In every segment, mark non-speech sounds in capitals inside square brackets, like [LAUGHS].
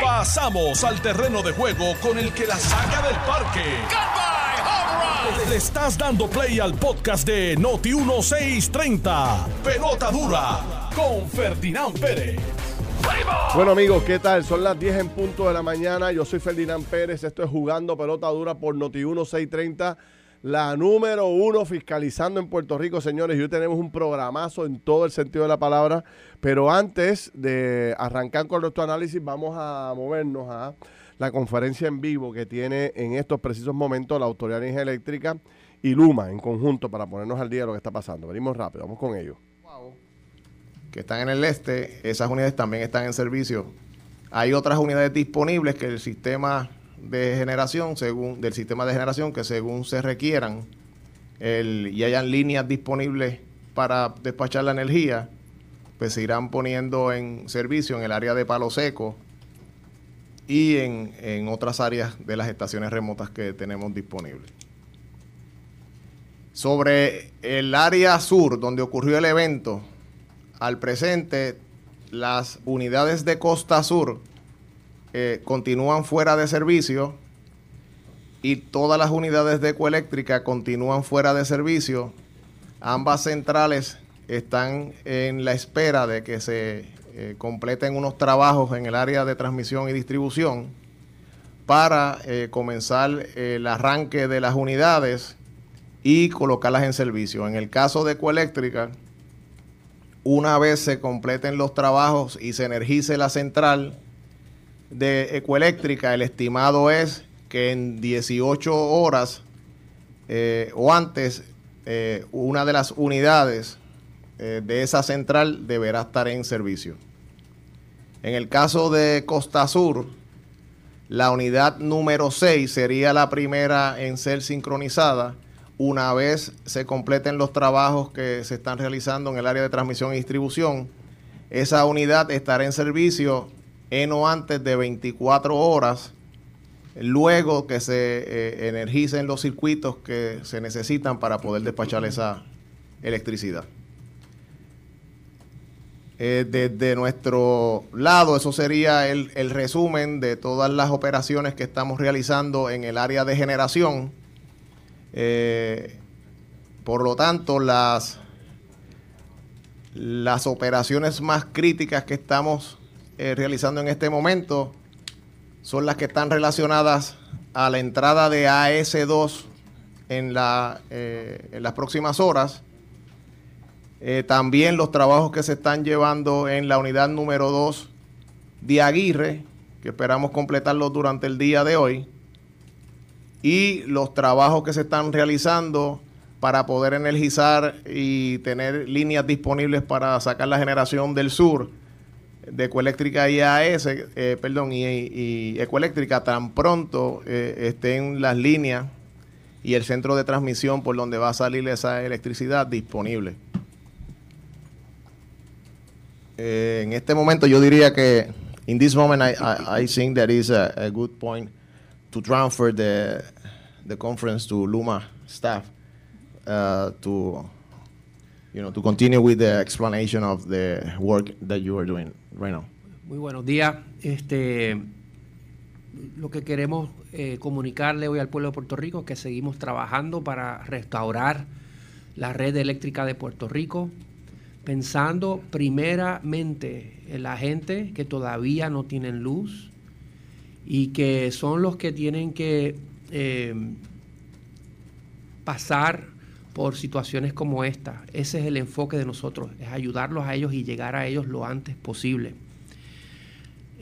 Pasamos al terreno de juego con el que la saca del parque. Le estás dando play al podcast de Noti 1630. Pelota dura con Ferdinand Pérez. Bueno amigos, ¿qué tal? Son las 10 en punto de la mañana. Yo soy Ferdinand Pérez. Esto es jugando pelota dura por Noti 1630 la número uno fiscalizando en Puerto Rico, señores. Y hoy tenemos un programazo en todo el sentido de la palabra. Pero antes de arrancar con nuestro análisis, vamos a movernos a la conferencia en vivo que tiene en estos precisos momentos la Autoridad de Energía Eléctrica y Luma en conjunto para ponernos al día de lo que está pasando. Venimos rápido, vamos con ellos. Que están en el este, esas unidades también están en servicio. Hay otras unidades disponibles que el sistema de generación, según del sistema de generación, que según se requieran el, y hayan líneas disponibles para despachar la energía, pues se irán poniendo en servicio en el área de Palo Seco y en, en otras áreas de las estaciones remotas que tenemos disponibles. Sobre el área sur donde ocurrió el evento, al presente las unidades de Costa Sur eh, continúan fuera de servicio y todas las unidades de ecoeléctrica continúan fuera de servicio. Ambas centrales están en la espera de que se eh, completen unos trabajos en el área de transmisión y distribución para eh, comenzar el arranque de las unidades y colocarlas en servicio. En el caso de Ecoeléctrica, una vez se completen los trabajos y se energice la central, de Ecoeléctrica, el estimado es que en 18 horas eh, o antes, eh, una de las unidades eh, de esa central deberá estar en servicio. En el caso de Costa Sur, la unidad número 6 sería la primera en ser sincronizada una vez se completen los trabajos que se están realizando en el área de transmisión y distribución. Esa unidad estará en servicio en o antes de 24 horas, luego que se eh, energicen los circuitos que se necesitan para poder despachar esa electricidad. Eh, desde nuestro lado, eso sería el, resumen de todas las operaciones que estamos realizando en el área de generación. Eh, por lo tanto, las, las operaciones más críticas que estamos eh, realizando en este momento son las que están relacionadas a la entrada de AS2 en, la, eh, en las próximas horas. Eh, también los trabajos que se están llevando en la unidad número 2 de Aguirre, que esperamos completarlos durante el día de hoy. Y los trabajos que se están realizando para poder energizar y tener líneas disponibles para sacar la generación del sur de Ecoeléctrica y AES, eh, perdón, y, Ecoeléctrica tan pronto eh, estén las líneas y el centro de transmisión por donde va a salir esa electricidad disponible. Eh, en este momento yo diría que in this moment I, I, I think that is a, a, good point to transfer the, the conference to Luma staff uh, to you know, to continue with the explanation of the work that you are doing right now. Muy buenos días. Este, lo que queremos eh, comunicarle hoy al pueblo de Puerto Rico es que seguimos trabajando para restaurar la red eléctrica de Puerto Rico, pensando primeramente en la gente que todavía no tienen luz y que son los que tienen que eh, pasar por situaciones como esta. Ese es el enfoque de nosotros, es ayudarlos a ellos y llegar a ellos lo antes posible.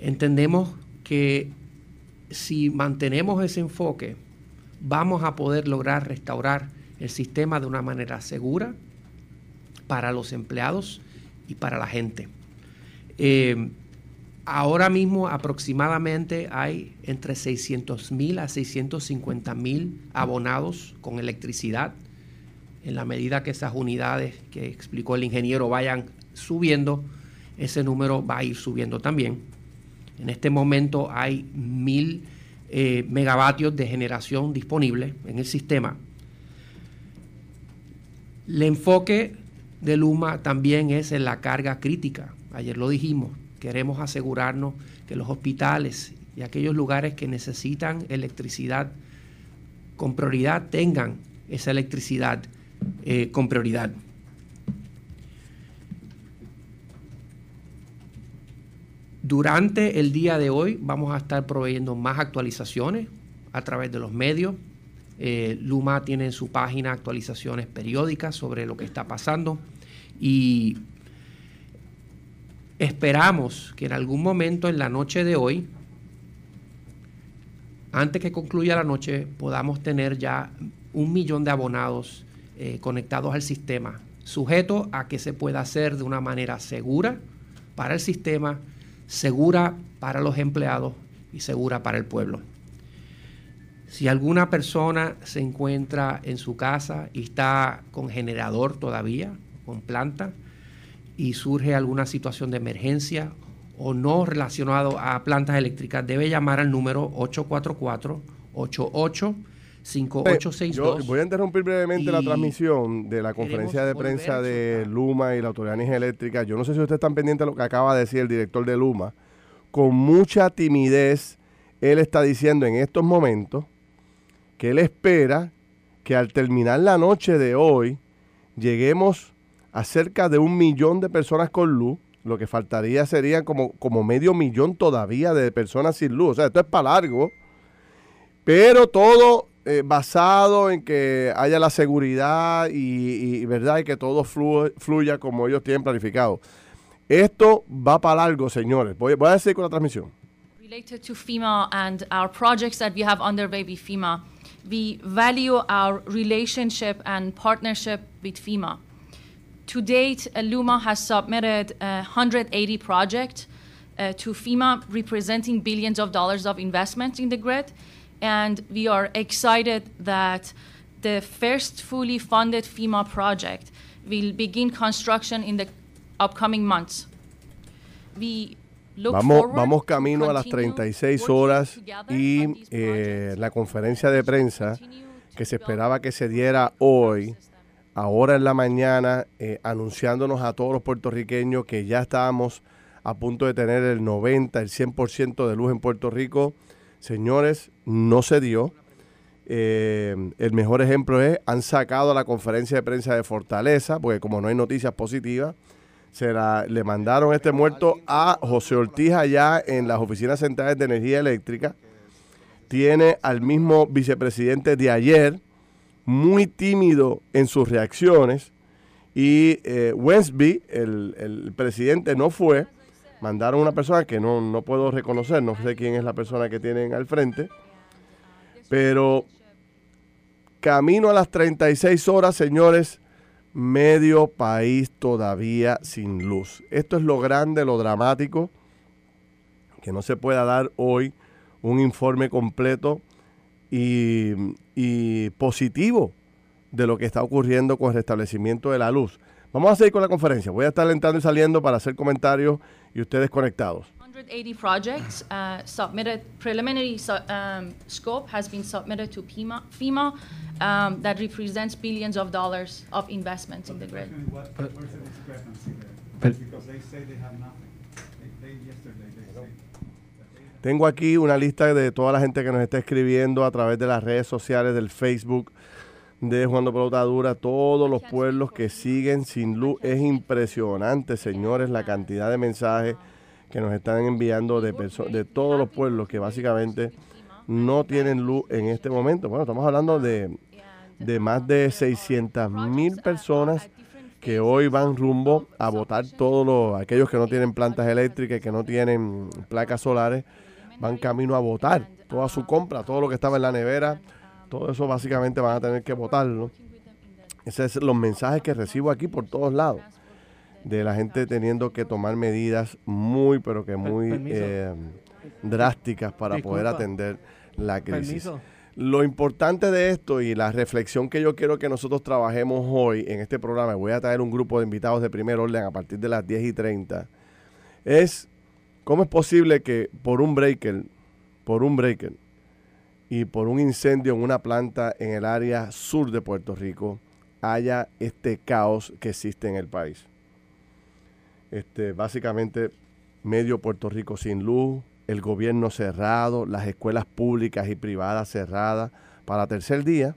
Entendemos que si mantenemos ese enfoque, vamos a poder lograr restaurar el sistema de una manera segura para los empleados y para la gente. Eh, ahora mismo aproximadamente hay entre 600 mil a 650 mil abonados con electricidad en la medida que esas unidades que explicó el ingeniero vayan subiendo, ese número va a ir subiendo también. En este momento hay mil eh, megavatios de generación disponible en el sistema. El enfoque de Luma también es en la carga crítica. Ayer lo dijimos. queremos asegurarnos que los hospitales y aquellos lugares que necesitan electricidad con prioridad tengan esa electricidad eh, con prioridad. Durante el día de hoy vamos a estar proveyendo más actualizaciones a través de los medios. Eh, Luma tiene en su página actualizaciones periódicas sobre lo que está pasando y esperamos que en algún momento en la noche de hoy, antes que concluya la noche, podamos tener ya un millón de abonados eh, conectados al sistema, sujeto a que se pueda hacer de una manera segura para el sistema, segura para los empleados y segura para el pueblo. Si alguna persona se encuentra en su casa y está con generador todavía, con planta, y surge alguna situación de emergencia o no relacionado a plantas eléctricas, debe llamar al número 844 88 5862. voy a interrumpir brevemente la transmisión de la conferencia de prensa de Luma y la Autoridad de Energía Eléctrica. Yo no sé si ustedes están pendientes de lo que acaba de decir el director de Luma. Con mucha timidez, él está diciendo en estos momentos que él espera que al terminar la noche de hoy lleguemos a cerca de un millón de personas con luz. Lo que faltaría sería como, como medio millón todavía de personas sin luz. O sea, esto es para largo. Pero todo eh, basado en que haya la seguridad y, verdad y que todo fluya como ellos tienen planificado. Esto va para largo, señores. Voy, a decir con la transmisión. Related to FEMA and our projects that we have under Baby FEMA, we value our relationship and partnership with FEMA. To date, Luma has submitted 180 projects uh, to FEMA, representing billions of dollars of investment in the grid and we are excited that the first fully funded FEMA project will begin construction in the upcoming months. We Vamos, vamos camino a las 36 horas y eh, la conferencia de prensa que se esperaba que se diera hoy, ahora en la mañana, eh, anunciándonos a todos los puertorriqueños que ya estábamos a punto de tener el 90, el 100% de luz en Puerto Rico. Señores, no se dio. Eh, el mejor ejemplo es, han sacado la conferencia de prensa de Fortaleza, porque como no hay noticias positivas, se le mandaron este muerto a José Ortiz allá en las oficinas centrales de energía eléctrica. Tiene al mismo vicepresidente de ayer, muy tímido en sus reacciones. Y eh, Westby, el, el presidente, no fue. Mandaron una persona que no, no puedo reconocer, no sé quién es la persona que tienen al frente pero camino a las 36 horas, señores, medio país todavía sin luz. Esto es lo grande, lo dramático, que no se pueda dar hoy un informe completo y, positivo de lo que está ocurriendo con el restablecimiento de la luz. Vamos a seguir con la conferencia. Voy a estar entrando y saliendo para hacer comentarios y ustedes conectados. 180 projects uh, submitted, preliminary su um, scope has been submitted to FEMA um, that represents billions of dollars of investments in the grid. What, where's the discrepancy there? Because they say they have nothing. They, they, yesterday they say Tengo aquí una lista de toda la gente que nos está escribiendo a través de las redes sociales, del Facebook de Juan Pelota Dura, todos los pueblos que siguen sin luz. Es impresionante, señores, la cantidad de mensajes que nos están enviando de, de todos los pueblos que básicamente no tienen luz en este momento. Bueno, estamos hablando de, de más de 600 mil personas que hoy van rumbo a votar todos los, aquellos que no tienen plantas eléctricas, que no tienen placas solares, van camino a votar toda su compra, todo lo que estaba en la nevera, todo eso básicamente van a tener que votarlo. Esos son los mensajes que recibo aquí por todos lados de la gente teniendo que tomar medidas muy, pero que muy eh, drásticas para poder atender la crisis. Lo importante de esto y la reflexión que yo quiero que nosotros trabajemos hoy en este programa, voy a traer un grupo de invitados de primer orden a partir de las 10 y 30, es cómo es posible que por un breaker, por un breaker y por un incendio en una planta en el área sur de Puerto Rico haya este caos que existe en el país. Este, básicamente medio Puerto Rico sin luz, el gobierno cerrado, las escuelas públicas y privadas cerradas. Para tercer día,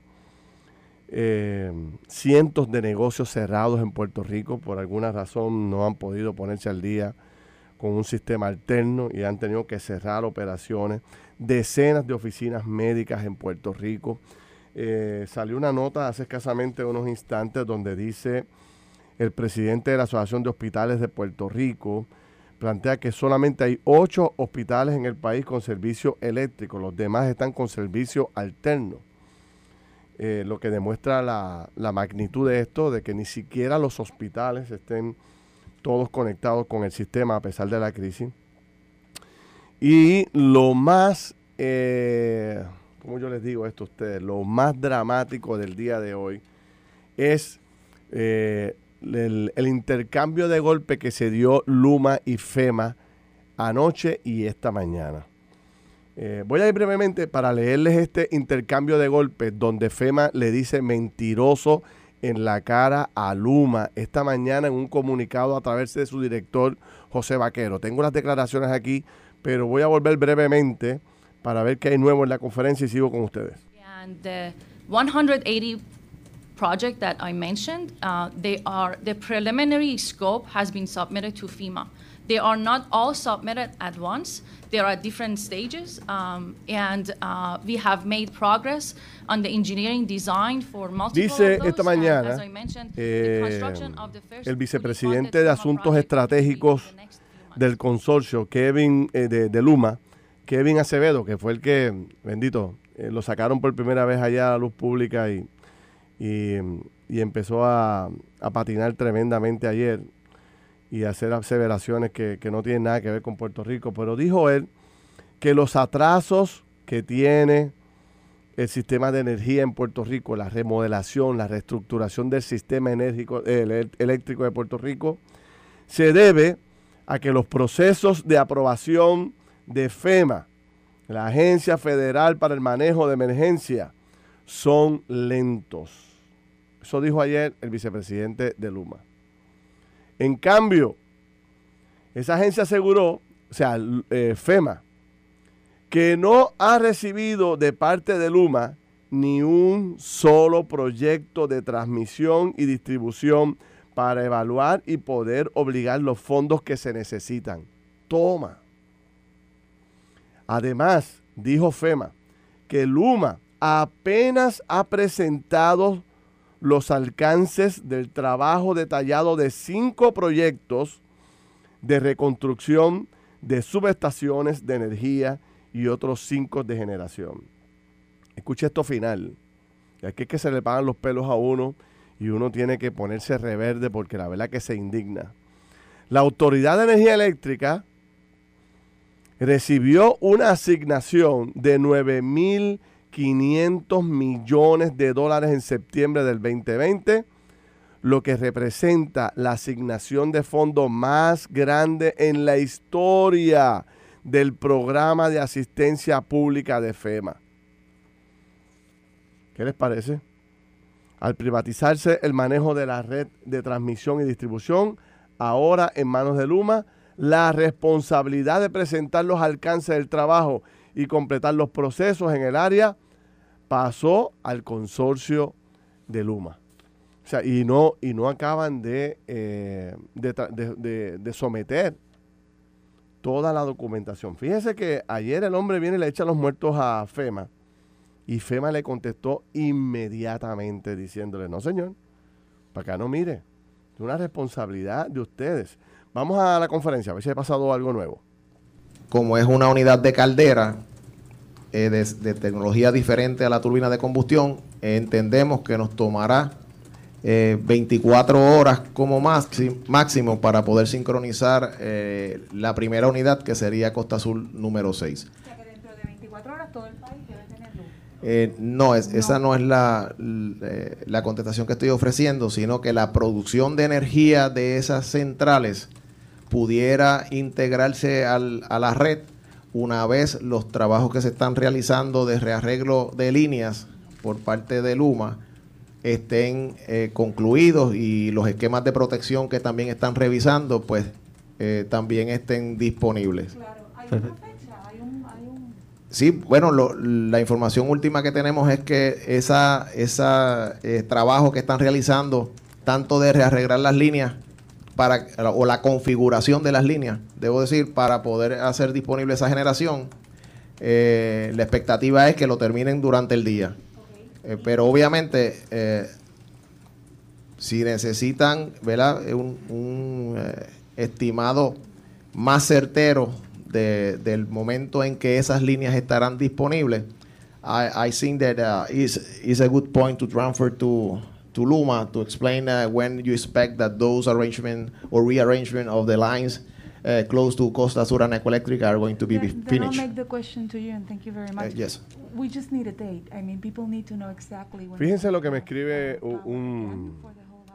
eh, cientos de negocios cerrados en Puerto Rico por alguna razón no han podido ponerse al día con un sistema alterno y han tenido que cerrar operaciones. Decenas de oficinas médicas en Puerto Rico. Eh, salió una nota hace escasamente unos instantes donde dice el presidente de la Asociación de Hospitales de Puerto Rico, plantea que solamente hay ocho hospitales en el país con servicio eléctrico, los demás están con servicio alterno. Eh, lo que demuestra la, la, magnitud de esto, de que ni siquiera los hospitales estén todos conectados con el sistema a pesar de la crisis. Y lo más, eh, como yo les digo esto a ustedes, lo más dramático del día de hoy es eh, el, el, intercambio de golpe que se dio Luma y FEMA anoche y esta mañana. Eh, voy a ir brevemente para leerles este intercambio de golpes donde FEMA le dice mentiroso en la cara a Luma esta mañana en un comunicado a través de su director José Vaquero. Tengo las declaraciones aquí, pero voy a volver brevemente para ver qué hay nuevo en la conferencia y sigo con ustedes. And the 180 project that I mentioned, uh, they are the preliminary scope has been submitted to FEMA. They are not all submitted at once. There are different stages, um, and uh, we have made progress on the engineering design for multiple Dice of esta and mañana as I mentioned, eh, the construction of the first el vicepresidente de Asuntos Estratégicos del consorcio, Kevin eh, de, Luma, Kevin Acevedo, que fue el que, bendito, eh, lo sacaron por primera vez allá a la luz pública y, y, empezó a, patinar tremendamente ayer y a hacer aseveraciones que, que no tienen nada que ver con Puerto Rico. Pero dijo él que los atrasos que tiene el sistema de energía en Puerto Rico, la remodelación, la reestructuración del sistema eléctrico de Puerto Rico, se debe a que los procesos de aprobación de FEMA, la Agencia Federal para el Manejo de Emergencia, son lentos. Eso dijo ayer el vicepresidente de Luma. En cambio, esa agencia aseguró, o sea, eh, FEMA, que no ha recibido de parte de Luma ni un solo proyecto de transmisión y distribución para evaluar y poder obligar los fondos que se necesitan. Toma. Además, dijo FEMA que Luma apenas ha presentado los alcances del trabajo detallado de cinco proyectos de reconstrucción de subestaciones de energía y otros cinco de generación. Escuche esto final. Aquí es que se le pagan los pelos a uno y uno tiene que ponerse reverde porque la verdad que se indigna. La Autoridad de Energía Eléctrica recibió una asignación de 9.500 millones de dólares en septiembre del 2020, lo que representa la asignación de fondos más grande en la historia del programa de asistencia pública de FEMA. ¿Qué les parece? Al privatizarse el manejo de la red de transmisión y distribución, ahora en manos de Luma, la responsabilidad de presentar los alcances del trabajo y completar los procesos en el área pasó al consorcio de Luma. O sea, y no, y no acaban de, eh, de, de someter toda la documentación. Fíjese que ayer el hombre viene y le echa los muertos a FEMA y FEMA le contestó inmediatamente diciéndole, no señor, para acá no mire, es una responsabilidad de ustedes. Vamos a la conferencia, a ver si ha pasado algo nuevo. como es una unidad de caldera eh, de, de tecnología diferente a la turbina de combustión, eh, entendemos que nos tomará eh, 24 horas como máximo, máximo para poder sincronizar eh, la primera unidad que sería Costa Azul número 6. O sea que dentro de 24 horas todo el país. Eh, no, es, esa no es la, eh, la contestación que estoy ofreciendo, sino que la producción de energía de esas centrales pudiera integrarse al- a la red una vez los trabajos que se están realizando de rearreglo de líneas por parte de Luma estén eh, concluidos y los esquemas de protección que también están revisando, pues eh, también estén disponibles. Claro, hay una [LAUGHS] fecha, hay un, hay un Sí, bueno, lo- la información última que tenemos es que esa, esa eh, trabajo que están realizando, tanto de rearreglar las líneas para, o la configuración de las líneas, debo decir, para poder hacer disponible esa generación, eh, la expectativa es que lo terminen durante el día. Eh, pero obviamente, si necesitan ¿verdad? Un, un, estimado más certero de- del momento en que esas líneas estarán disponibles, I, I think that uh, is is a good point to transfer to to Luma to explain uh, when you expect that those arrangement or rearrangement of the lines uh, close to Costa Sur and Ecoelectric are going to be Then- be Then I'll finished. make the question to you and thank you very Uh, much. yes. We just need a date. I mean, people need to know exactly when. Fíjense lo que me escribe un,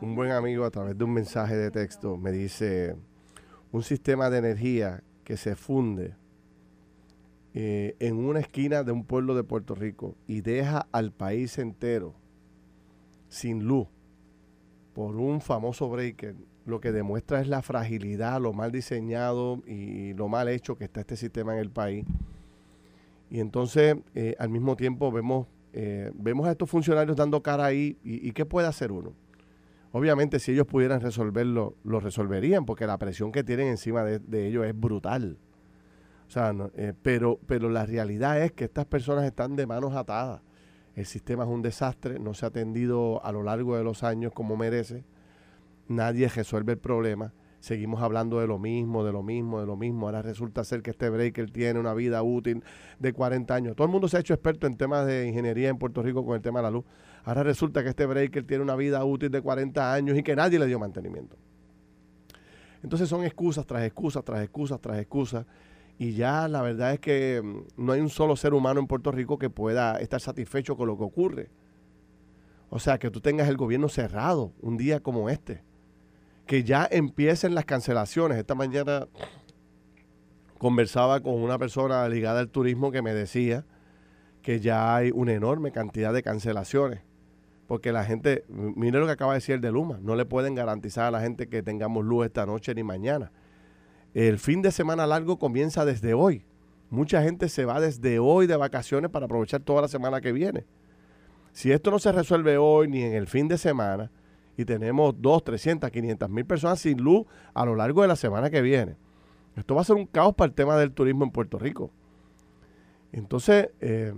un- buen amigo a través de un mensaje de texto. Me dice, un sistema de energía que se funde eh, en una esquina de un pueblo de Puerto Rico y deja al país entero sin luz por un famoso breaker, lo que demuestra es la fragilidad, lo mal diseñado y lo mal hecho que está este sistema en el país. Y entonces, eh, al mismo tiempo, vemos, eh, vemos a estos funcionarios dando cara ahí. ¿Y, y qué puede hacer uno? Obviamente, si ellos pudieran resolverlo, lo resolverían, porque la presión que tienen encima de, ellos es brutal. O sea, eh, pero, pero la realidad es que estas personas están de manos atadas. El sistema es un desastre, no se ha atendido a lo largo de los años como merece. Nadie resuelve el problema. Seguimos hablando de lo mismo, de lo mismo, de lo mismo. Ahora resulta ser que este breaker tiene una vida útil de 40 años. Todo el mundo se ha hecho experto en temas de ingeniería en Puerto Rico con el tema de la luz. Ahora resulta que este breaker tiene una vida útil de 40 años y que nadie le dio mantenimiento. Entonces son excusas tras excusas, tras excusas, tras excusas. Y ya la verdad es que mm, no hay un solo ser humano en Puerto Rico que pueda estar satisfecho con lo que ocurre. O sea, que tú tengas el gobierno cerrado un día como este. Que ya empiecen las cancelaciones. Esta mañana conversaba con una persona ligada al turismo que me decía que ya hay una enorme cantidad de cancelaciones. Porque la gente, mire lo que acaba de decir el de Luma, no le pueden garantizar a la gente que tengamos luz esta noche ni mañana. El fin de semana largo comienza desde hoy. Mucha gente se va desde hoy de vacaciones para aprovechar toda la semana que viene. Si esto no se resuelve hoy ni en el fin de semana y tenemos 2, 300, 500 mil personas sin luz a lo largo de la semana que viene, esto va a ser un caos para el tema del turismo en Puerto Rico. Entonces, eh,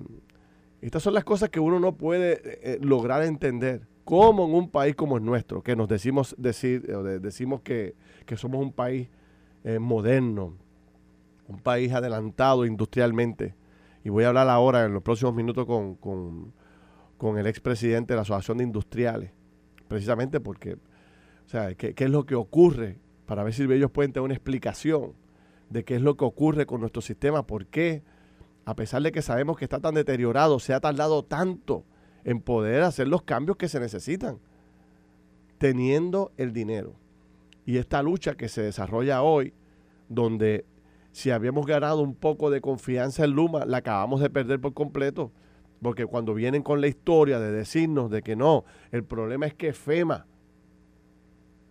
estas son las cosas que uno no puede eh, eh, lograr entender. Cómo en un país como el nuestro, que nos decimos decir, decimos que, que somos un país moderno, un país adelantado industrialmente. Y voy a hablar ahora en los próximos minutos con, con, con el expresidente de la Asociación de Industriales, precisamente porque, o sea, ¿qué, qué es lo que ocurre? Para ver si ellos pueden tener una explicación de qué es lo que ocurre con nuestro sistema, por qué, a pesar de que sabemos que está tan deteriorado, se ha tardado tanto en poder hacer los cambios que se necesitan, teniendo el dinero. Y esta lucha que se desarrolla hoy, donde si habíamos ganado un poco de confianza en Luma, la acabamos de perder por completo. Porque cuando vienen con la historia de decirnos de que no, el problema es que FEMA,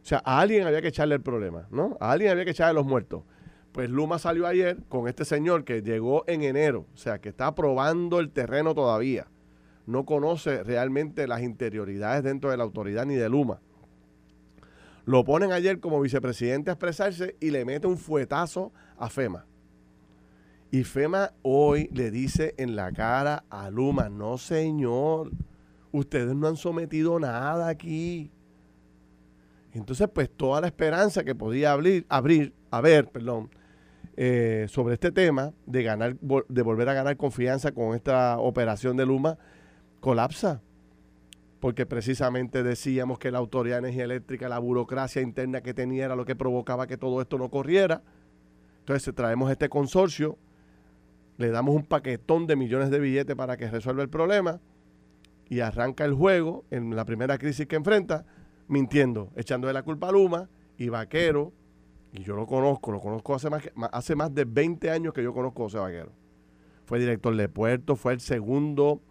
o sea, a alguien había que echarle el problema, ¿no? A alguien había que echarle los muertos. Pues Luma salió ayer con este señor que llegó en enero, o sea, que está probando el terreno todavía. No conoce realmente las interioridades dentro de la autoridad ni de Luma. Lo ponen ayer como vicepresidente a expresarse y le mete un fuetazo a FEMA. Y FEMA hoy le dice en la cara a Luma, no señor, ustedes no han sometido nada aquí. Entonces, pues toda la esperanza que podía abrir, abrir haber, perdón, eh, sobre este tema de ganar, de volver a ganar confianza con esta operación de Luma, colapsa. Porque precisamente decíamos que la Autoridad de Energía Eléctrica, la burocracia interna que tenía era lo que provocaba que todo esto no corriera. Entonces traemos este consorcio, le damos un paquetón de millones de billetes para que resuelva el problema y arranca el juego en la primera crisis que enfrenta, mintiendo, echándole la culpa a Luma y Vaquero, y yo lo conozco, lo conozco hace más, hace más de 20 años que yo conozco a José Vaquero. Fue director de puerto, fue el segundo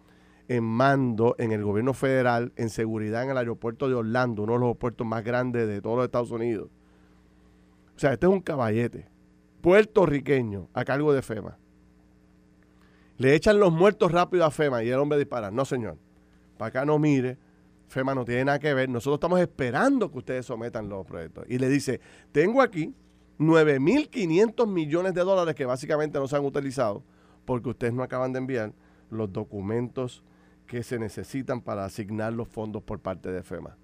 en mando en el gobierno federal en seguridad en el aeropuerto de Orlando, uno de los puertos más grandes de todos los Estados Unidos. O sea, este es un caballete puertorriqueño a cargo de FEMA. Le echan los muertos rápido a FEMA y el hombre dispara. No, señor. Para acá no mire. FEMA no tiene nada que ver. Nosotros estamos esperando que ustedes sometan los proyectos. Y le dice, tengo aquí 9.500 millones de dólares que básicamente no se han utilizado porque ustedes no acaban de enviar los documentos que se necesitan para asignar los fondos por parte de FEMA.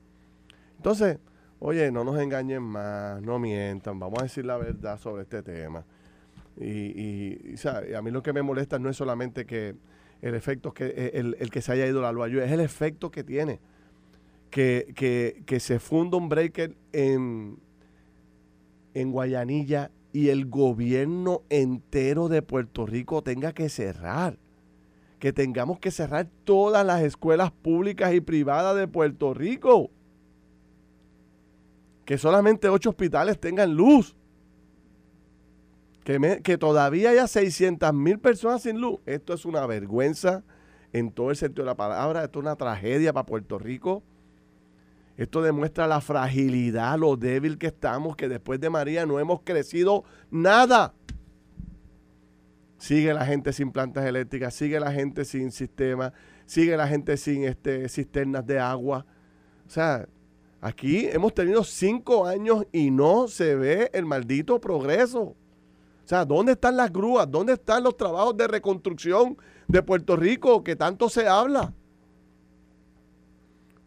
Entonces, oye, no nos engañen más, no mientan, vamos a decir la verdad sobre este tema. Y, a mí lo que me molesta no es solamente que el efecto que eh, el, que se haya ido la luz, es el efecto que tiene. Que, que, se funda un breaker en, en Guayanilla y el gobierno entero de Puerto Rico tenga que cerrar. Que tengamos que cerrar todas las escuelas públicas y privadas de Puerto Rico. Que solamente ocho hospitales tengan luz que, todavía haya 600 mil personas sin luz. Esto es una vergüenza en todo el sentido de la palabra. Esto es una tragedia para Puerto Rico. Esto demuestra la fragilidad, lo débil que estamos, que después de María no hemos crecido nada. Sigue la gente sin plantas eléctricas, sigue la gente sin sistema, sigue la gente sin este, cisternas de agua. O sea, aquí hemos tenido cinco años y no se ve el maldito progreso. O sea, ¿dónde están las grúas? ¿Dónde están los trabajos de reconstrucción de Puerto Rico que tanto se habla?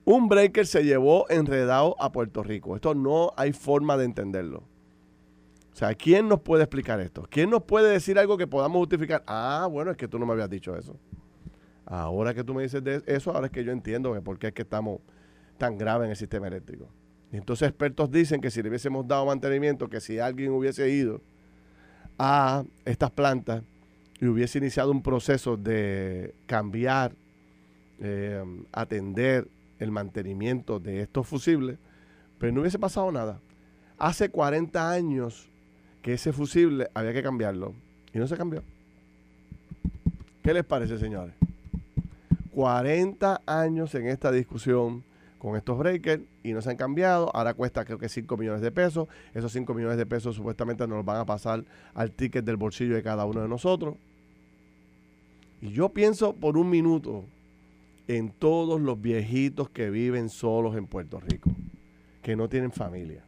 Un breaker se llevó enredado a Puerto Rico. Esto no hay forma de entenderlo. O sea, ¿quién nos puede explicar esto? ¿Quién nos puede decir algo que podamos justificar? Ah, bueno, es que tú no me habías dicho eso. Ahora que tú me dices de eso, ahora es que yo entiendo por qué es que estamos tan graves en el sistema eléctrico. Y entonces expertos dicen que si le hubiésemos dado mantenimiento, que si alguien hubiese ido a estas plantas y hubiese iniciado un proceso de cambiar, eh, atender el mantenimiento de estos fusibles, pero no hubiese pasado nada. Hace 40 años que ese fusible había que cambiarlo y no se cambió. ¿Qué les parece, señores? 40 años en esta discusión con estos breakers y no se han cambiado. Ahora cuesta creo que 5 millones de pesos. Esos 5 millones de pesos supuestamente nos los van a pasar al ticket del bolsillo de cada uno de nosotros. Y yo pienso por un minuto en todos los viejitos que viven solos en Puerto Rico, que no tienen familia.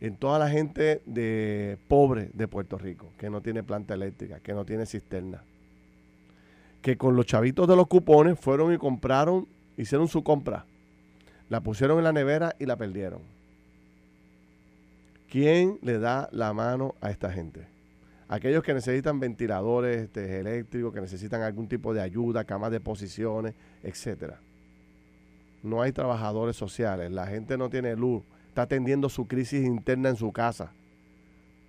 En toda la gente de pobre de Puerto Rico, que no tiene planta eléctrica, que no tiene cisterna. Que con los chavitos de los cupones fueron y compraron hicieron su compra, la pusieron en la nevera y la perdieron. ¿Quién le da la mano a esta gente? Aquellos que necesitan ventiladores este, eléctricos, que necesitan algún tipo de ayuda, camas de posiciones, etcétera. No hay trabajadores sociales, la gente no tiene luz, está atendiendo su crisis interna en su casa.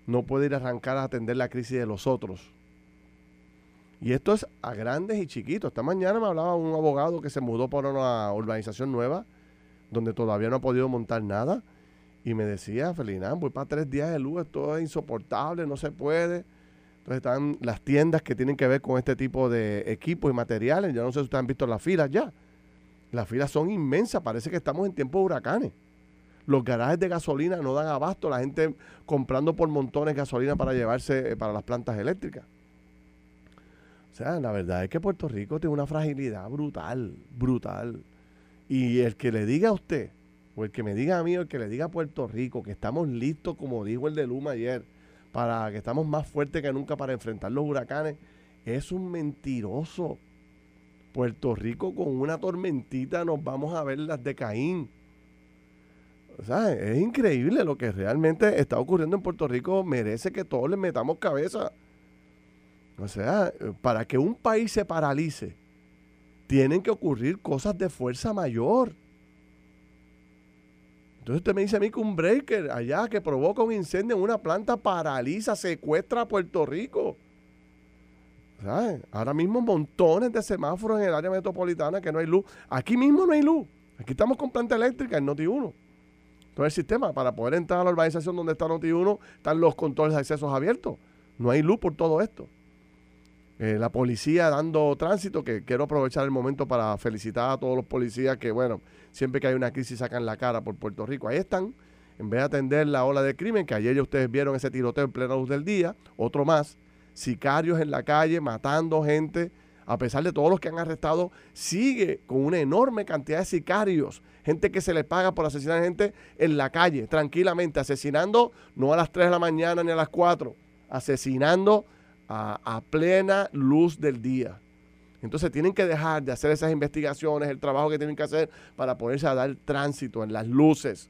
No puede ir a arrancar a atender la crisis de los otros. Y esto es a grandes y chiquitos. Esta mañana me hablaba un abogado que se mudó por una urbanización nueva, donde todavía no ha podido montar nada. Y me decía, Felinán, voy para tres días de luz, esto es insoportable, no se puede. Entonces están las tiendas que tienen que ver con este tipo de equipos y materiales. Yo no sé si ustedes han visto las filas ya. Las filas son inmensas, parece que estamos en tiempos de huracanes. Los garajes de gasolina no dan abasto, la gente comprando por montones gasolina para llevarse eh, para las plantas eléctricas. O sea, la verdad es que Puerto Rico tiene una fragilidad brutal, brutal. Y el que le diga a usted, o el que me diga a mí, o el que le diga a Puerto Rico que estamos listos, como dijo el de Luma ayer, para que estamos más fuertes que nunca para enfrentar los huracanes, es un mentiroso. Puerto Rico con una tormentita nos vamos a ver las de Caín. O sea, es increíble lo que realmente está ocurriendo en Puerto Rico. Merece que todos le metamos cabeza. O sea, para que un país se paralice, tienen que ocurrir cosas de fuerza mayor. Entonces usted me dice a mí que un breaker allá que provoca un incendio en una planta paraliza, secuestra a Puerto Rico. ¿Sabes? Ahora mismo montones de semáforos en el área metropolitana que no hay luz. Aquí mismo no hay luz. Aquí estamos con planta eléctrica en Noti1. Todo el sistema para poder entrar a la urbanización donde está Noti1 están los controles de accesos abiertos. No hay luz por todo esto. Eh, la policía dando tránsito, que quiero aprovechar el momento para felicitar a todos los policías que, bueno, siempre que hay una crisis sacan la cara por Puerto Rico. Ahí están en vez de atender la ola de crimen, que ayer ya ustedes vieron ese tiroteo en plena luz del día, otro más, sicarios en la calle matando gente, a pesar de todos los que han arrestado, sigue con una enorme cantidad de sicarios, gente que se le paga por asesinar gente en la calle, tranquilamente, asesinando no a las 3 de la mañana ni a las 4, asesinando a, plena luz del día. Entonces tienen que dejar de hacer esas investigaciones, el trabajo que tienen que hacer para ponerse a dar tránsito en las luces.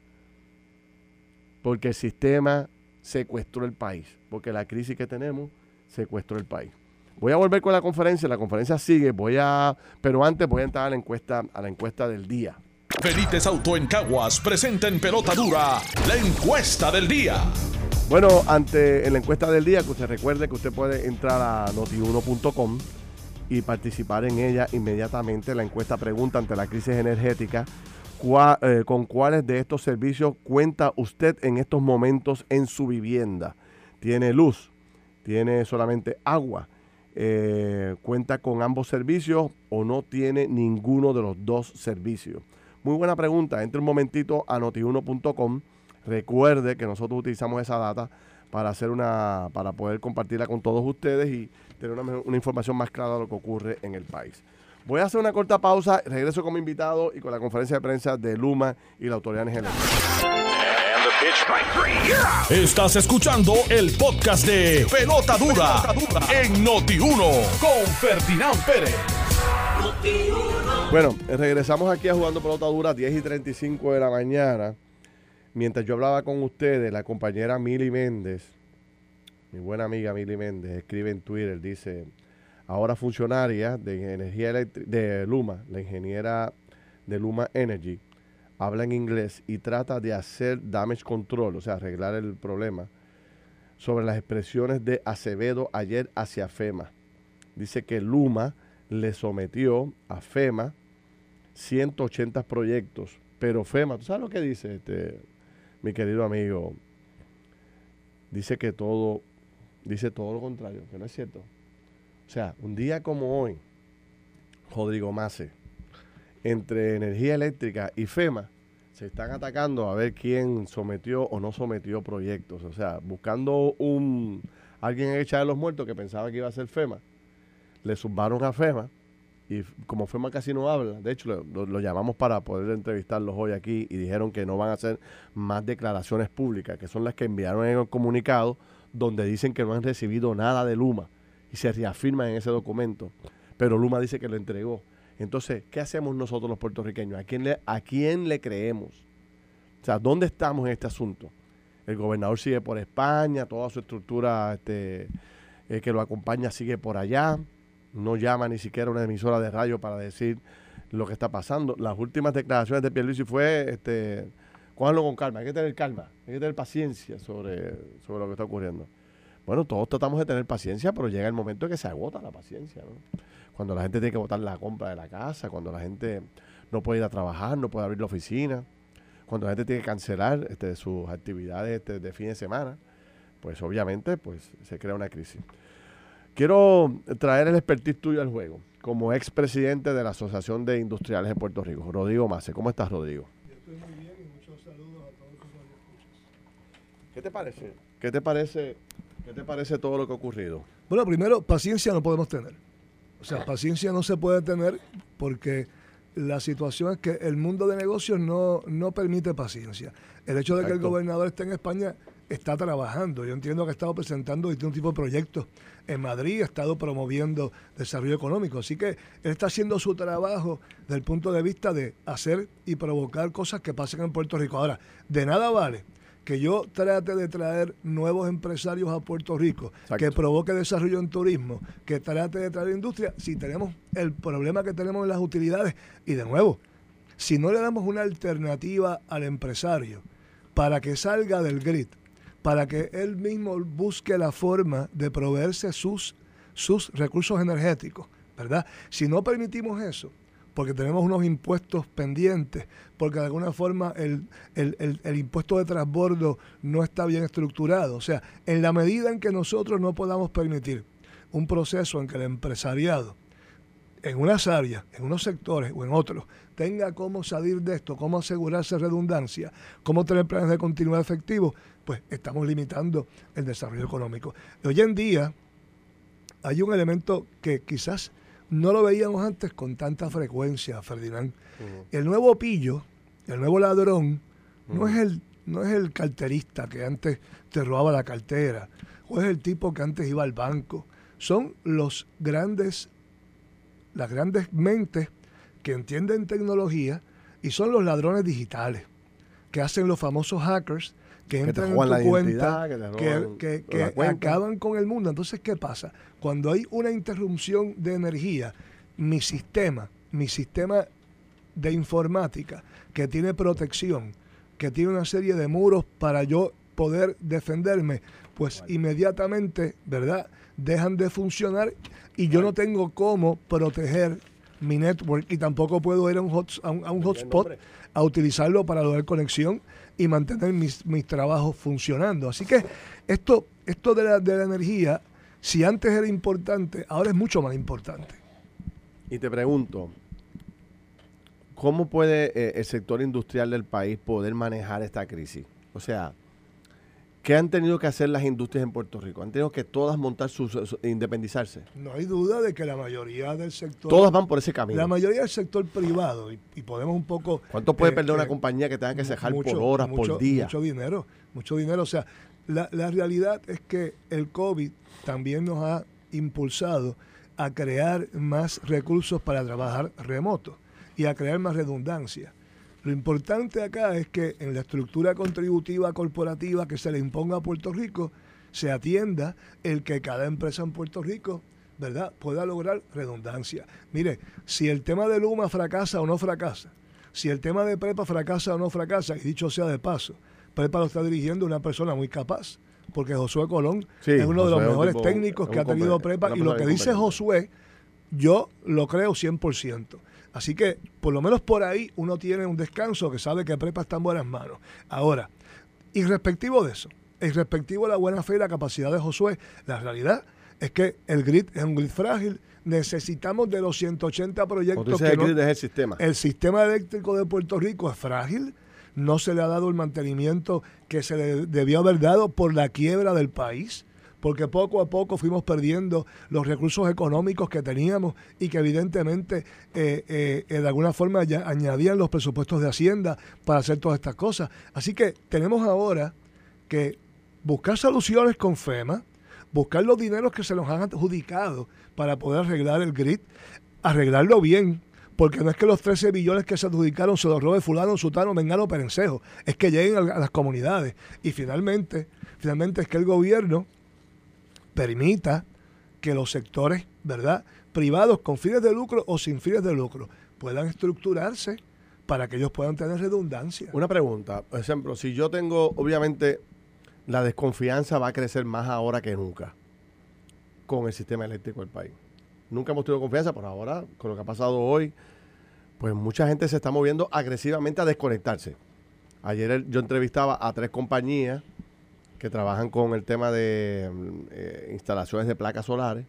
Porque el sistema secuestró el país. Porque la crisis que tenemos secuestró el país. Voy a volver con la conferencia, la conferencia sigue, voy a, pero antes voy a entrar a la encuesta, a la encuesta del día. Felites Auto en Caguas presenta en pelota dura la encuesta del día. Bueno, ante en la encuesta del día, que usted recuerde que usted puede entrar a notiuno.com y participar en ella inmediatamente. La encuesta pregunta ante la crisis energética, ¿cuá- eh, ¿con cuáles de estos servicios cuenta usted en estos momentos en su vivienda? ¿Tiene luz? ¿Tiene solamente agua? Eh, ¿Cuenta con ambos servicios o no tiene ninguno de los dos servicios? Muy buena pregunta. Entre un momentito a notiuno.com. Recuerde que nosotros utilizamos esa data para hacer una, para poder compartirla con todos ustedes y tener una, mejor- una información más clara de lo que ocurre en el país. Voy a hacer una corta pausa, regreso como invitado y con la conferencia de prensa de Luma y la autoridad energética. Estás escuchando el podcast de Pelota Dura en Noti1 con Ferdinand Pérez. Bueno, regresamos aquí a Jugando Pelota Dura, 10 y 35 de la mañana. Mientras yo hablaba con ustedes, la compañera Mili Méndez, mi buena amiga Mili Méndez, escribe en Twitter, dice, ahora funcionaria de energía de Luma, la ingeniera de Luma Energy, habla en inglés y trata de hacer damage control, o sea, arreglar el problema, sobre las expresiones de Acevedo ayer hacia FEMA. Dice que Luma le sometió a FEMA 180 proyectos, pero FEMA, ¿tú sabes lo que dice este, mi querido amigo? Dice que todo, dice todo lo contrario, que no es cierto. O sea, un día como hoy, Rodrigo Mace, entre energía eléctrica y FEMA, se están atacando a ver quién sometió o no sometió proyectos. O sea, buscando un alguien en echar de los muertos que pensaba que iba a ser FEMA. Le zumbaron a FEMA y como FEMA casi no habla, de hecho lo, llamamos para poder entrevistarlos hoy aquí y dijeron que no van a hacer más declaraciones públicas, que son las que enviaron en el comunicado donde dicen que no han recibido nada de Luma y se reafirma en ese documento, pero Luma dice que lo entregó. Entonces, ¿qué hacemos nosotros los puertorriqueños? ¿A quién le, a quién le creemos? O sea, ¿dónde estamos en este asunto? El gobernador sigue por España, toda su estructura este, eh, que lo acompaña sigue por allá. No llama ni siquiera una emisora de radio para decir lo que está pasando. Las últimas declaraciones de Pierluisi fue, este, cójanlo con calma, hay que tener calma, hay que tener paciencia sobre, sobre lo que está ocurriendo. Bueno, todos tratamos de tener paciencia, pero llega el momento en que se agota la paciencia, ¿no? Cuando la gente tiene que votar la compra de la casa, cuando la gente no puede ir a trabajar, no puede abrir la oficina, cuando la gente tiene que cancelar este, sus actividades este, de fin de semana, pues obviamente pues, se crea una crisis. Quiero traer el expertise tuyo al juego, como expresidente de la Asociación de Industriales en Puerto Rico, Rodrigo Mace. ¿Cómo estás, Rodrigo? ¿Qué te parece? ¿Qué te parece? ¿Qué te parece todo lo que ha ocurrido? Bueno, primero, paciencia no podemos tener. O sea, paciencia no se puede tener porque la situación es que el mundo de negocios no, no permite paciencia. El hecho de que el gobernador esté en España está trabajando. Yo entiendo que ha estado presentando distintos tipos de proyectos en Madrid, ha estado promoviendo desarrollo económico. Así que él está haciendo su trabajo desde el punto de vista de hacer y provocar cosas que pasen en Puerto Rico. Ahora, de nada vale que yo trate de traer nuevos empresarios a Puerto Rico, Exacto. que provoque desarrollo en turismo, que trate de traer industria, si tenemos el problema que tenemos en las utilidades. Y de nuevo, si no le damos una alternativa al empresario para que salga del grid, para que él mismo busque la forma de proveerse sus, sus recursos energéticos, ¿verdad? Si no permitimos eso, porque tenemos unos impuestos pendientes, porque de alguna forma el, el- el- el impuesto de transbordo no está bien estructurado. O sea, en la medida en que nosotros no podamos permitir un proceso en que el empresariado en unas áreas, en unos sectores o en otros, tenga cómo salir de esto, cómo asegurarse redundancia, cómo tener planes de continuidad efectivos, pues estamos limitando el desarrollo económico. Hoy en día hay un elemento que quizás no lo veíamos antes con tanta frecuencia, Ferdinand. El nuevo pillo, el nuevo ladrón, no, es el, no es el carterista que antes te robaba la cartera, o es el tipo que antes iba al banco. Son los grandes, las grandes mentes que entienden tecnología y son los ladrones digitales, que hacen los famosos hackers que entran en tu cuenta, que, que, acaban con el mundo. Entonces, ¿qué pasa? Cuando hay una interrupción de energía, mi sistema, mi sistema de informática, que tiene protección, que tiene una serie de muros para yo poder defenderme, pues inmediatamente, ¿verdad? Dejan de funcionar y yo no tengo cómo proteger mi network y tampoco puedo ir a un, a un hotspot a utilizarlo para lograr conexión y mantener mis, mis trabajos funcionando. Así que esto, esto de, la, de la energía, si antes era importante, ahora es mucho más importante. Y te pregunto, ¿cómo puede eh, el sector industrial del país poder manejar esta crisis? O sea, ¿Qué han tenido que hacer las industrias en Puerto Rico? ¿Han tenido que todas montar sus, independizarse? No hay duda de que la mayoría del sector... Todas van por ese camino. La mayoría del sector privado, y, podemos un poco... ¿Cuánto puede eh, perder una eh, compañía que tenga que cejar por horas, por día? Mucho dinero, mucho dinero. O sea, la, la realidad es que el COVID también nos ha impulsado a crear más recursos para trabajar remoto y a crear más redundancia. Lo importante acá es que en la estructura contributiva corporativa que se le imponga a Puerto Rico, se atienda el que cada empresa en Puerto Rico, ¿verdad?, pueda lograr redundancia. Mire, si el tema de Luma fracasa o no fracasa, si el tema de Prepa fracasa o no fracasa, y dicho sea de paso, Prepa lo está dirigiendo una persona muy capaz, porque Josué Colón es uno de los mejores técnicos que ha tenido Prepa, y lo que dice Josué, yo lo creo 100%. Así que, por lo menos por ahí, uno tiene un descanso que sabe que Prepa está en buenas manos. Ahora, irrespectivo de eso, irrespectivo de la buena fe y la capacidad de Josué, la realidad es que el grid es un grid frágil. Necesitamos de los 180 proyectos. Que el grid es el sistema. El sistema eléctrico de Puerto Rico es frágil. No se le ha dado el mantenimiento que se le debió haber dado por la quiebra del país porque poco a poco fuimos perdiendo los recursos económicos que teníamos y que evidentemente eh, eh, de alguna forma ya añadían los presupuestos de Hacienda para hacer todas estas cosas. Así que tenemos ahora que buscar soluciones con FEMA, buscar los dineros que se nos han adjudicado para poder arreglar el grid, arreglarlo bien, porque no es que los 13 billones que se adjudicaron se los robe fulano, sutano, mengano, perencejo, es que lleguen a las comunidades. Y finalmente, finalmente es que el gobierno permita que los sectores, ¿verdad?, privados con fines de lucro o sin fines de lucro puedan estructurarse para que ellos puedan tener redundancia. Una pregunta, por ejemplo, si yo tengo, obviamente, la desconfianza va a crecer más ahora que nunca con el sistema eléctrico del país. Nunca hemos tenido confianza, pero ahora, con lo que ha pasado hoy, pues mucha gente se está moviendo agresivamente a desconectarse. Ayer yo entrevistaba a tres compañías que trabajan con el tema de eh, instalaciones de placas solares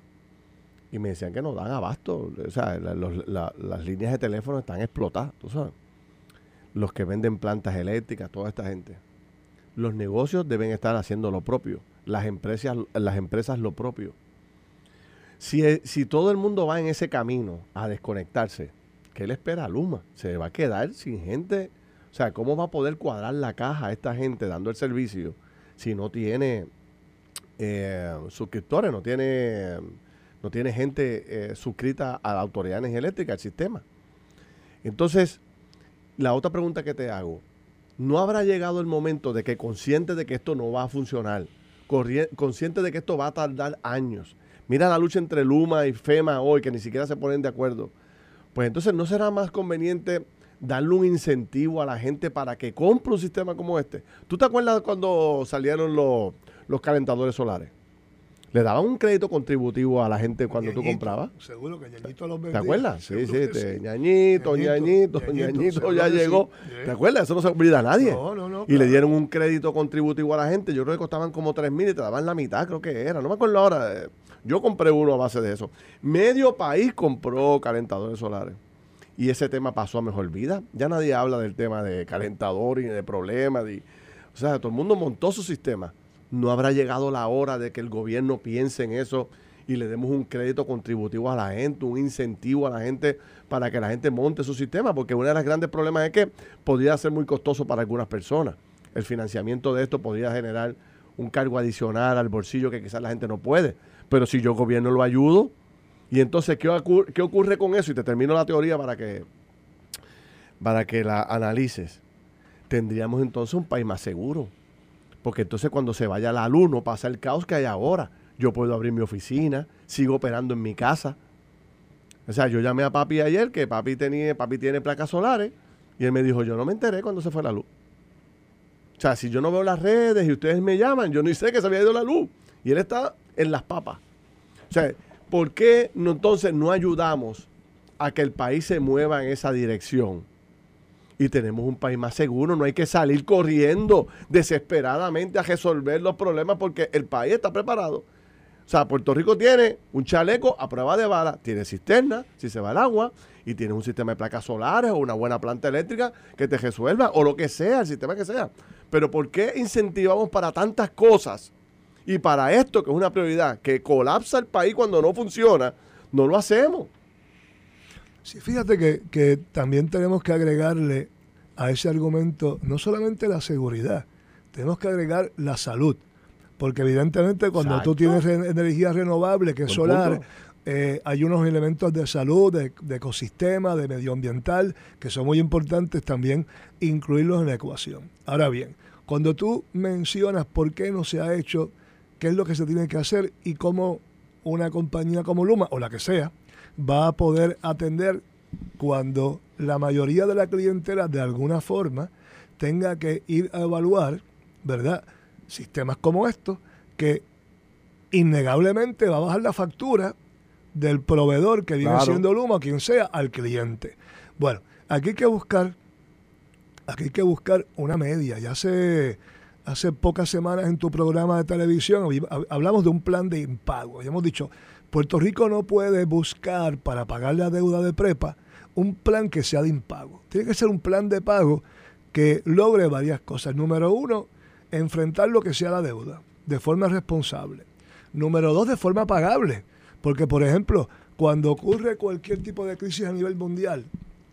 y me decían que no dan abasto. O sea, las líneas de teléfono están explotadas, tú sabes. Los que venden plantas eléctricas, toda esta gente. Los negocios deben estar haciendo lo propio. Las empresas, las empresas lo propio. Si, eh, si todo el mundo va en ese camino a desconectarse, ¿qué le espera a Luma? Se va a quedar sin gente. O sea, ¿cómo va a poder cuadrar la caja a esta gente dando el servicio? Si no tiene eh, suscriptores, no tiene, no tiene gente eh, suscrita a la Autoridad de Energía Eléctrica, al sistema. Entonces, la otra pregunta que te hago, ¿no habrá llegado el momento de que consciente de que esto no va a funcionar, consciente de que esto va a tardar años? Mira la lucha entre Luma y FEMA hoy, que ni siquiera se ponen de acuerdo. Pues entonces, ¿no será más conveniente darle un incentivo a la gente para que compre un sistema como este. ¿Tú te acuerdas cuando salieron los, calentadores solares? Le daban un crédito contributivo a la gente cuando tú comprabas. Seguro que Ñañito los ¿Te vendía. acuerdas? Sí, sí, este, ñañito, ñañito, Ñañito, ya llegó. Sí. ¿Te acuerdas? Eso no se olvida a nadie. No, no, no, Y le dieron un crédito contributivo a la gente. Yo creo que costaban como 3 mil y te daban la mitad, creo que era. No me acuerdo ahora. Yo compré uno a base de eso. Medio país compró calentadores solares. Y ese tema pasó a mejor vida. Ya nadie habla del tema de calentador y de problemas. o sea, todo el mundo montó su sistema. No habrá llegado la hora de que el gobierno piense en eso y le demos un crédito contributivo a la gente, un incentivo a la gente para que la gente monte su sistema, porque uno de los grandes problemas es que podría ser muy costoso para algunas personas. El financiamiento de esto podría generar un cargo adicional al bolsillo que quizás la gente no puede. Pero si yo gobierno lo ayudo, y entonces, ¿qué, ocur- qué ocurre con eso? Y te termino la teoría para que, para que la analices. Tendríamos entonces un país más seguro. Porque entonces cuando se vaya la luz no pasa el caos que hay ahora. Yo puedo abrir mi oficina, sigo operando en mi casa. O sea, yo llamé a papi ayer que papi tenía, papi tiene placas solares y él me dijo, yo no me enteré cuando se fue la luz. O sea, si yo no veo las redes y ustedes me llaman, yo ni sé que se había ido la luz. Y él está en las papas. O sea, ¿por qué entonces no ayudamos a que el país se mueva en esa dirección? Y tenemos un país más seguro, no hay que salir corriendo desesperadamente a resolver los problemas porque el país está preparado. O sea, Puerto Rico tiene un chaleco a prueba de bala, tiene cisterna, si se va el agua, y tiene un sistema de placas solares o una buena planta eléctrica que te resuelva, o lo que sea, el sistema que sea. Pero ¿por qué incentivamos para tantas cosas? Y para esto, que es una prioridad, que colapsa el país cuando no funciona, no lo hacemos. Sí, fíjate que, que también tenemos que agregarle a ese argumento no solamente la seguridad, tenemos que agregar la salud. Porque evidentemente cuando tú tienes energía renovable, que es solar, eh, hay unos elementos de salud, de, de ecosistema, de medioambiental, que son muy importantes también incluirlos en la ecuación. Ahora bien, cuando tú mencionas por qué no se ha hecho, qué es lo que se tiene que hacer y cómo una compañía como Luma, o la que sea, va a poder atender cuando la mayoría de la clientela de alguna forma tenga que ir a evaluar, ¿verdad? Sistemas como estos que innegablemente va a bajar la factura del proveedor que viene Claro. siendo Luma, quien sea, al cliente. Bueno, aquí hay que buscar, aquí hay que buscar una media. Ya hace, hace pocas semanas en tu programa de televisión hablamos de un plan de impago. Habíamos dicho, Puerto Rico no puede buscar para pagar la deuda de prepa un plan que sea de impago. Tiene que ser un plan de pago que logre varias cosas. Número uno, enfrentar lo que sea la deuda de forma responsable. Número dos, de forma pagable. Porque, por ejemplo, cuando ocurre cualquier tipo de crisis a nivel mundial,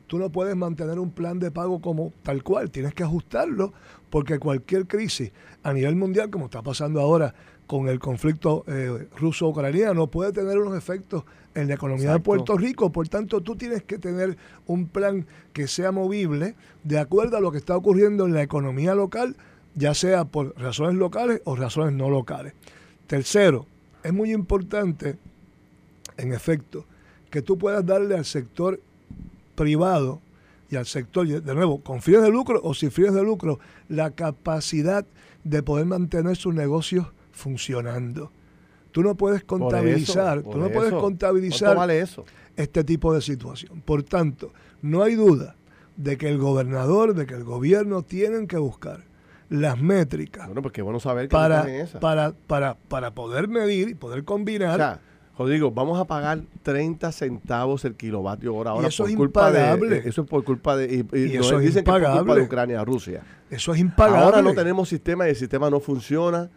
tú no puedes mantener un plan de pago como tal cual. Tienes que ajustarlo porque cualquier crisis a nivel mundial, como está pasando ahora con el conflicto eh, ruso-ucraniano, puede tener unos efectos en la economía de. Puerto Rico. Por tanto, tú tienes que tener un plan que sea movible de acuerdo a lo que está ocurriendo en la economía local, ya sea por razones locales o razones no locales. Tercero, es muy importante, en efecto, que tú puedas darle al sector privado y al sector, de nuevo, con fines de lucro o sin fines de lucro, la capacidad de poder mantener sus negocios funcionando. Tú no puedes contabilizar, eso, tú no puedes contabilizar ¿Cuánto vale eso? este tipo de situación. Por tanto, no hay duda de que el gobernador, de que el gobierno tienen que buscar las métricas Bueno, pues qué bueno saber que no para, para, para, para poder medir y poder combinar. O sea, Rodrigo, vamos a pagar 30 centavos el kilovatio hora ahora eso por es culpa impagable. de eh, eso es por culpa de y, y eso es dicen que es por culpa impagable. de Ucrania Rusia. eso es impagable. Ahora no tenemos sistema y el sistema no funciona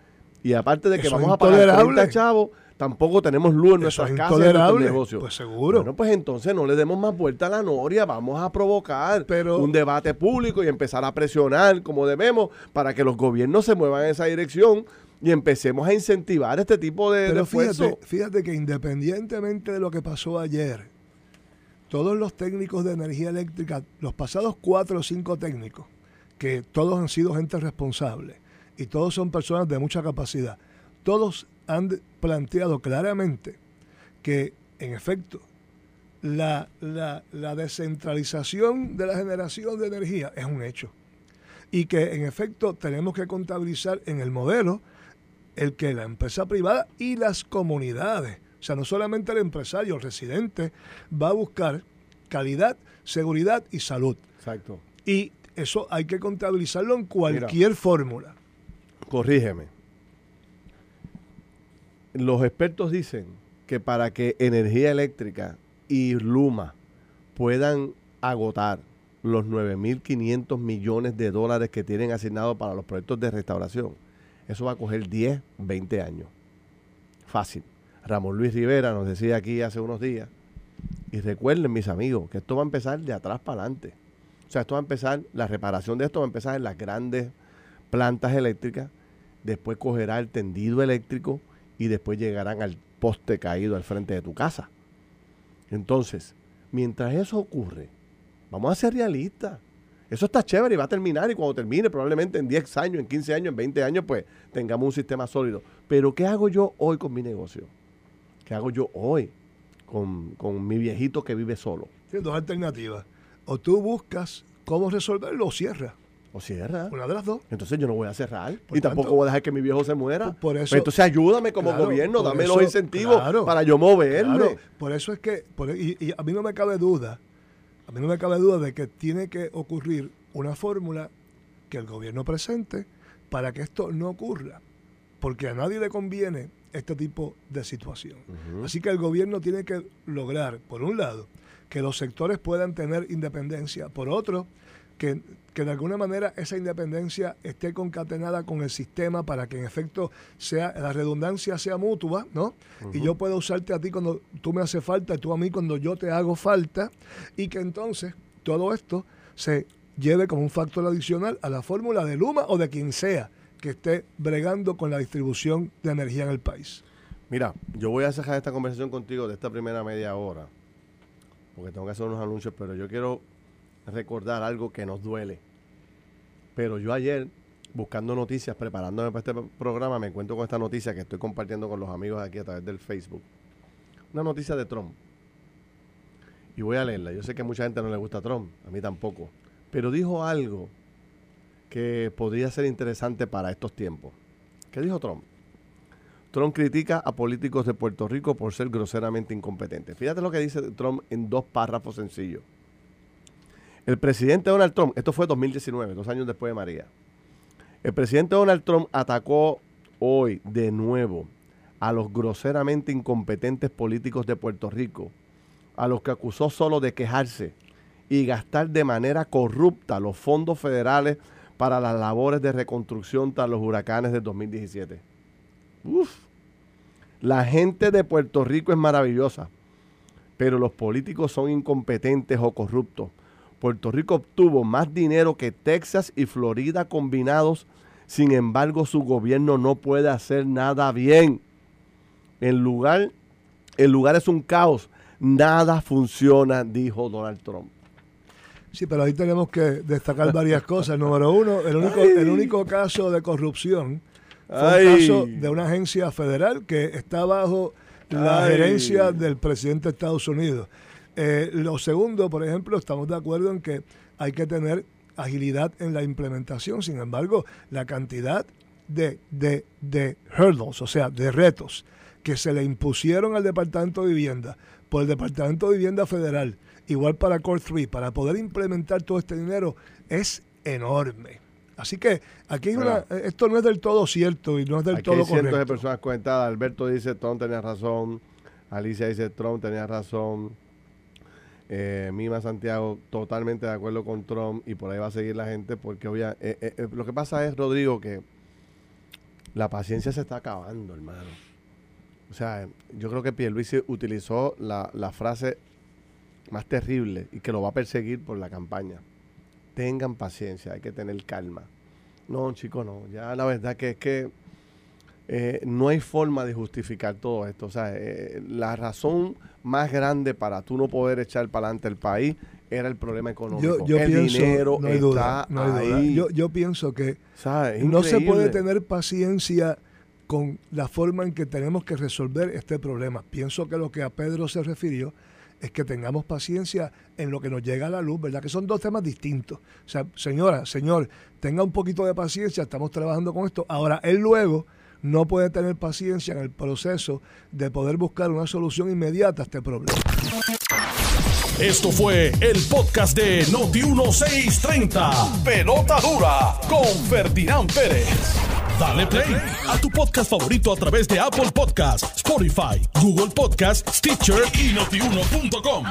y aparte de que Eso vamos a pagar intolerable. 30 chavos, tampoco tenemos luz en Eso nuestras es casas en nuestros intolerable. negocios. Pues seguro. Bueno, pues entonces no le demos más vuelta a la noria, vamos a provocar Pero- un debate público y empezar a presionar como debemos para que los gobiernos se muevan en esa dirección y empecemos a incentivar este tipo de, Pero esfuerzo. fíjate, fíjate que independientemente de lo que pasó ayer, todos los técnicos de energía eléctrica, los pasados cuatro o cinco técnicos, que todos han sido gente responsable y todos son personas de mucha capacidad, todos han planteado claramente que, en efecto, la, la- la descentralización de la generación de energía es un hecho. Y que, en efecto, tenemos que contabilizar en el modelo el que la empresa privada y las comunidades. O sea, no solamente el empresario, el residente va a buscar calidad, seguridad y salud. Exacto. Y eso hay que contabilizarlo en cualquier fórmula. Corrígeme. Los expertos dicen que para que energía eléctrica y Luma puedan agotar los 9.500 millones de dólares que tienen asignados para los proyectos de restauración, eso va a coger 10, 20 años. Fácil. Ramón Luis Rivera nos decía aquí hace unos días, y recuerden mis amigos, que esto va a empezar de atrás para adelante. O sea, esto va a empezar, la reparación de esto va a empezar en las grandes plantas eléctricas, después cogerá el tendido eléctrico y después llegarán al poste caído al frente de tu casa. Entonces, mientras eso ocurre, vamos a ser realistas. Eso está chévere y va a terminar y cuando termine, probablemente en 10 años, en 15 años, en 20 años, pues tengamos un sistema sólido. Pero ¿qué hago yo hoy con mi negocio? ¿Qué hago yo hoy con, con mi viejito que vive solo? Tienes dos alternativas. O tú buscas cómo resolverlo o cierras. O cierra. Una de las dos. Entonces yo no voy a cerrar. Por y tampoco voy a dejar que mi viejo se muera. por- por eso- Pues entonces ayúdame como Claro, gobierno, dame eso- los incentivos claro, para yo moverme. Claro, por eso es que, por- y, y a mí no me cabe duda, a mí no me cabe duda de que tiene que ocurrir una fórmula que el gobierno presente para que esto no ocurra, porque a nadie le conviene este tipo de situación. Así que el gobierno tiene que lograr, por un lado, que los sectores puedan tener independencia, por otro, que, que de alguna manera esa independencia esté concatenada con el sistema para que en efecto sea la redundancia sea mutua, ¿no? Y yo pueda usarte a ti cuando tú me haces falta y tú a mí cuando yo te hago falta y que entonces todo esto se lleve como un factor adicional a la fórmula de Luma o de quien sea que esté bregando con la distribución de energía en el país. Mira, yo voy a dejar esta conversación contigo de esta primera media hora, porque tengo que hacer unos anuncios, pero yo quiero recordar algo que nos duele. Pero yo ayer, buscando noticias, preparándome para este programa, me encuentro con esta noticia que estoy compartiendo con los amigos aquí a través del Facebook. Una noticia de Trump. Y voy a leerla. Yo sé que a mucha gente no le gusta Trump, a mí tampoco. Pero dijo algo que podría ser interesante para estos tiempos. ¿Qué dijo Trump? Trump critica a políticos de Puerto Rico por ser groseramente incompetentes. Fíjate lo que dice Trump en dos párrafos sencillos. El presidente Donald Trump, esto fue 2019, dos años después de María. El presidente Donald Trump atacó hoy de nuevo a los groseramente incompetentes políticos de Puerto Rico, a los que acusó solo de quejarse y gastar de manera corrupta los fondos federales para las labores de reconstrucción tras los huracanes del 2017. Uf. La gente de Puerto Rico es maravillosa, pero los políticos son incompetentes o corruptos. Puerto Rico obtuvo más dinero que Texas y Florida combinados, sin embargo su gobierno no puede hacer nada bien. El lugar, el lugar es un caos, nada funciona, dijo Donald Trump. Sí, pero ahí tenemos que destacar [LAUGHS] varias cosas. Número uno, el único, el único caso de corrupción fue un caso de una agencia federal que está bajo la Ay. gerencia del presidente de Estados Unidos. Eh, lo segundo, por ejemplo, estamos de acuerdo en que hay que tener agilidad en la implementación. Sin embargo, la cantidad de, de, de hurdles, o sea, de retos que se le impusieron al Departamento de Vivienda por el Departamento de Vivienda Federal, igual para Core 3, para poder implementar todo este dinero, es enorme. Así que aquí hay una, esto no es del todo cierto y no es del Aquí todo hay cientos de personas conectadas. Alberto dice Trump tenía razón. Alicia dice Trump tenía razón. Eh, Mima Santiago totalmente de acuerdo con Trump y por ahí va a seguir la gente porque obvia, eh, eh, eh, lo que pasa es, Rodrigo, que la paciencia se está acabando, hermano. O sea, yo creo que Pierluisi utilizó la, la frase más terrible y que lo va a perseguir por la campaña. Tengan paciencia, hay que tener calma. No, chico, no. Ya la verdad que es que eh, no hay forma de justificar todo esto. O sea, eh, la razón más grande para tú no poder echar para adelante el país era el problema económico. Yo, yo el pienso, dinero no hay duda, está no hay duda. ahí. Yo, yo pienso que ¿sabes? no se puede tener paciencia con la forma en que tenemos que resolver este problema. Pienso que lo que a Pedro se refirió es que tengamos paciencia en lo que nos llega a la luz, ¿verdad? Que son dos temas distintos. O sea, señora, señor, tenga un poquito de paciencia, estamos trabajando con esto. Ahora, él luego no puede tener paciencia en el proceso de poder buscar una solución inmediata a este problema. Esto fue el podcast de Noti1630. Pelota dura con Ferdinand Pérez. Dale play a tu podcast favorito a través de Apple Podcasts, Spotify, Google Podcasts, Stitcher y notiuno.com.